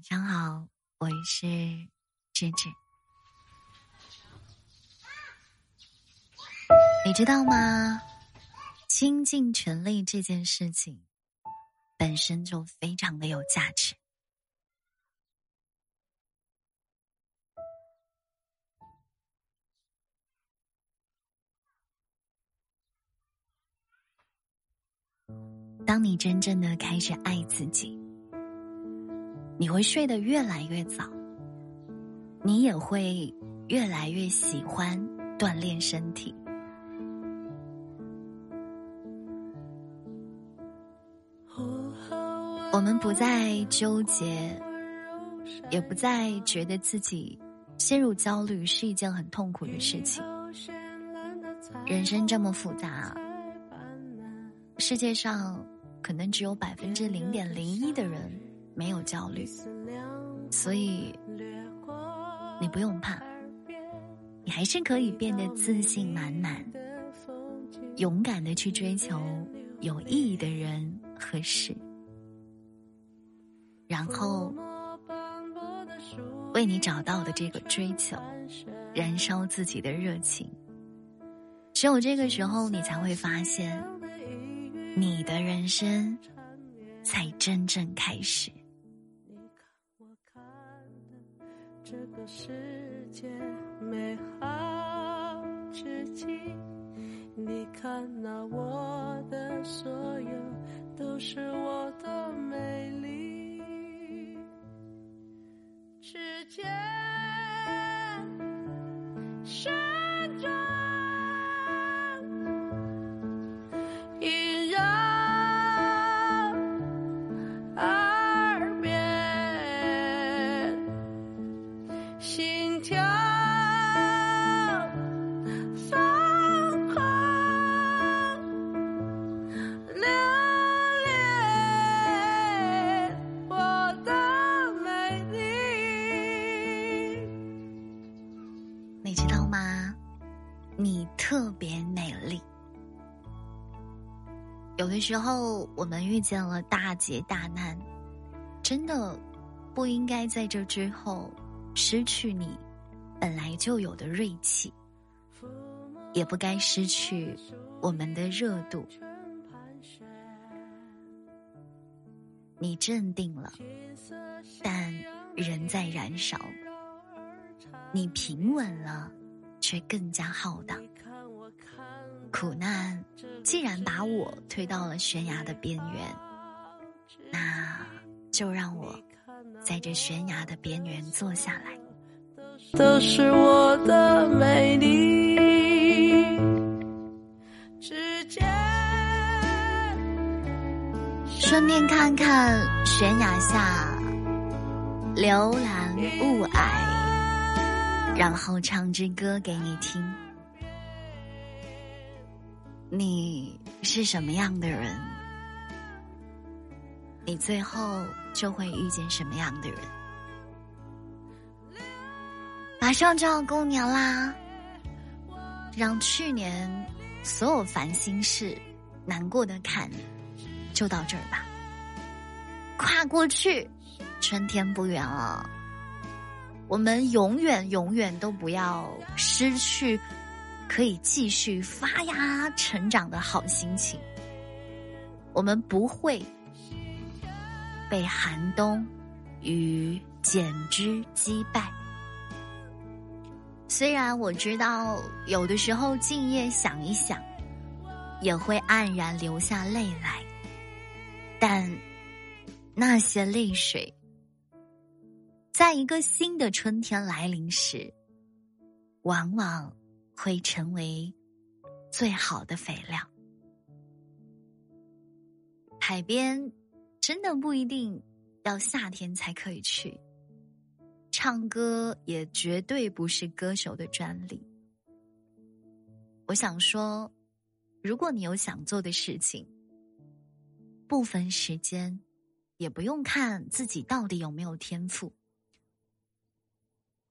晚上好，我是芝芝。你知道吗？倾尽全力这件事情本身就非常的有价值。当你真正的开始爱自己，你会睡得越来越早，你也会越来越喜欢锻炼身体。我们不再纠结，也不再觉得自己陷入焦虑是一件很痛苦的事情。人生这么复杂，世界上可能只有百分之零点零一的人没有焦虑，所以你不用怕，你还是可以变得自信满满，勇敢的去追求有意义的人和事。然后，为你找到的这个追求，燃烧自己的热情。只有这个时候，你才会发现，你的人生才真正开始。这个世界美好至极，你看那我的所有都是我的美丽。间旋转，你知道吗？你特别美丽。有的时候，我们遇见了大劫大难，真的不应该在这之后失去你本来就有的锐气，也不该失去我们的热度。你镇定了，但人在燃烧。你平稳了，却更加浩荡。苦难既然把我推到了悬崖的边缘，那就让我在这悬崖的边缘坐下来。都是我的美丽，顺便看看悬崖下流岚雾霭。然后唱支歌给你听。你是什么样的人，你最后就会遇见什么样的人。马上就要过年啦，让去年所有烦心事、难过的坎就到这儿吧。跨过去，春天不远了。我们永远永远都不要失去可以继续发芽成长的好心情。我们不会被寒冬与减脂击败。虽然我知道有的时候静夜想一想，也会黯然流下泪来，但那些泪水。在一个新的春天来临时，往往会成为最好的肥料。海边真的不一定要夏天才可以去，唱歌也绝对不是歌手的专利。我想说，如果你有想做的事情，不分时间，也不用看自己到底有没有天赋。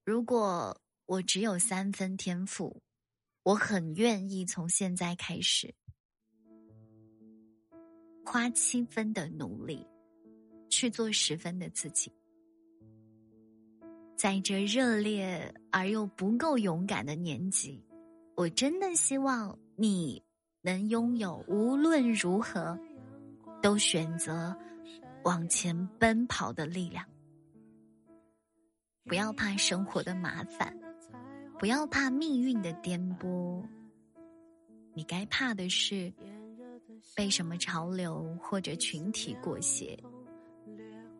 如果我只有三分天赋，我很愿意从现在开始花七分的努力去做十分的自己。在这热烈而又不够勇敢的年纪，我真的希望你能拥有无论如何都选择往前奔跑的力量。不要怕生活的麻烦，不要怕命运的颠簸。你该怕的是被什么潮流或者群体裹挟。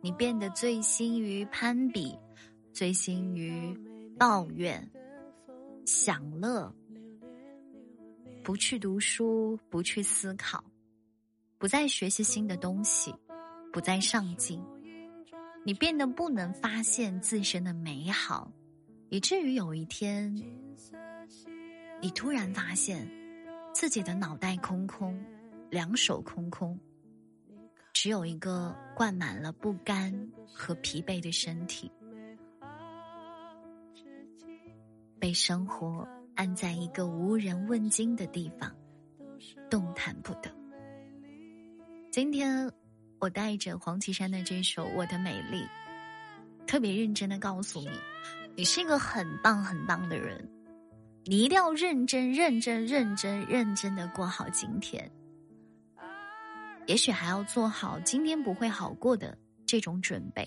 你变得醉心于攀比，醉心于抱怨、享乐，不去读书，不去思考，不再学习新的东西，不再上进。你变得不能发现自身的美好，以至于有一天，你突然发现自己的脑袋空空，两手空空。只有一个灌满了不甘和疲惫的身体，被生活按在一个无人问津的地方，动弹不得。今天，我带着黄绮珊的这首《我的美丽》，特别认真的告诉你，你是一个很棒很棒的人，你一定要认真认真认真认真的过好今天。也许还要做好今天不会好过的这种准备。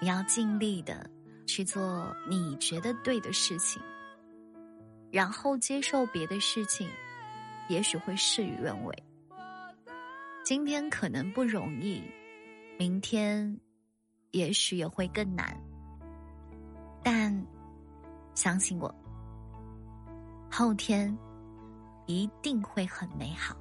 你要尽力的去做你觉得对的事情，然后接受别的事情，也许会事与愿违。今天可能不容易，明天也许也会更难，但相信我，后天一定会很美好。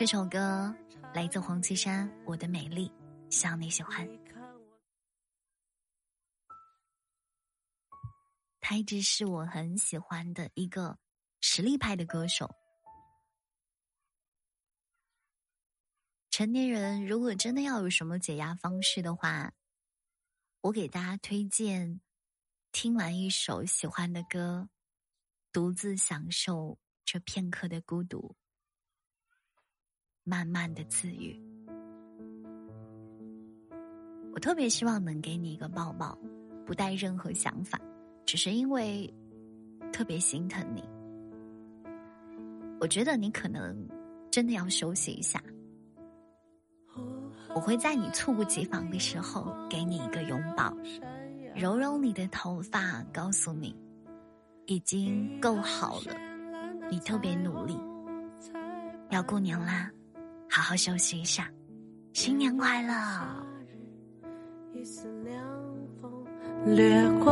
这首歌来自黄绮珊，《我的美丽》，希望你喜欢。他一直是我很喜欢的一个实力派的歌手。成年人如果真的要有什么解压方式的话，我给大家推荐：听完一首喜欢的歌，独自享受这片刻的孤独。慢慢的自愈，我特别希望能给你一个抱抱，不带任何想法，只是因为特别心疼你。我觉得你可能真的要休息一下，我会在你猝不及防的时候给你一个拥抱，揉揉你的头发，告诉你已经够好了，你特别努力，要过年啦。好好休息一下，新年快乐！一丝凉风掠过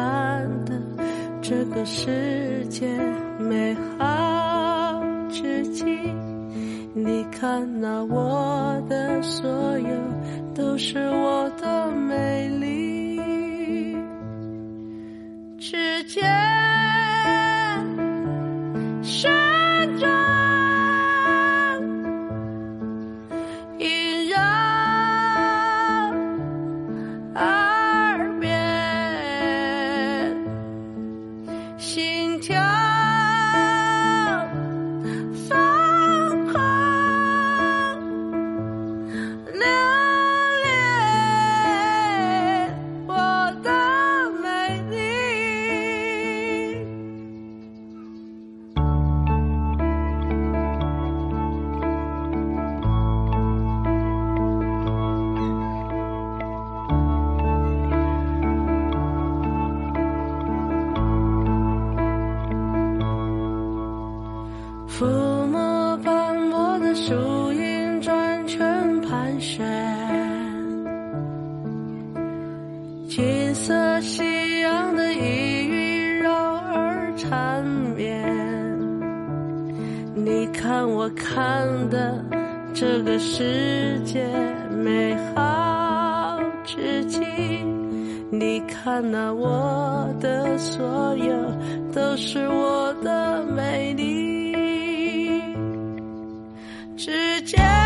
看的这个世界美好至极，你看那我的所有，都是我的美丽。指尖旋转。一。我看的这个世界美好至极，你看那我的所有都是我的美丽，指尖。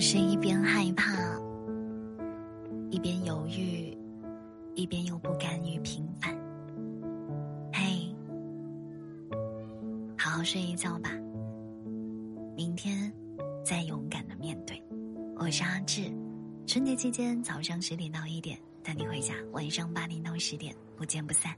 是一边害怕，一边犹豫，一边又不甘于平凡。嘿，好好睡一觉吧，明天再勇敢的面对。我是阿志，春节期间早上十点到一点带你回家，晚上八点到十点不见不散。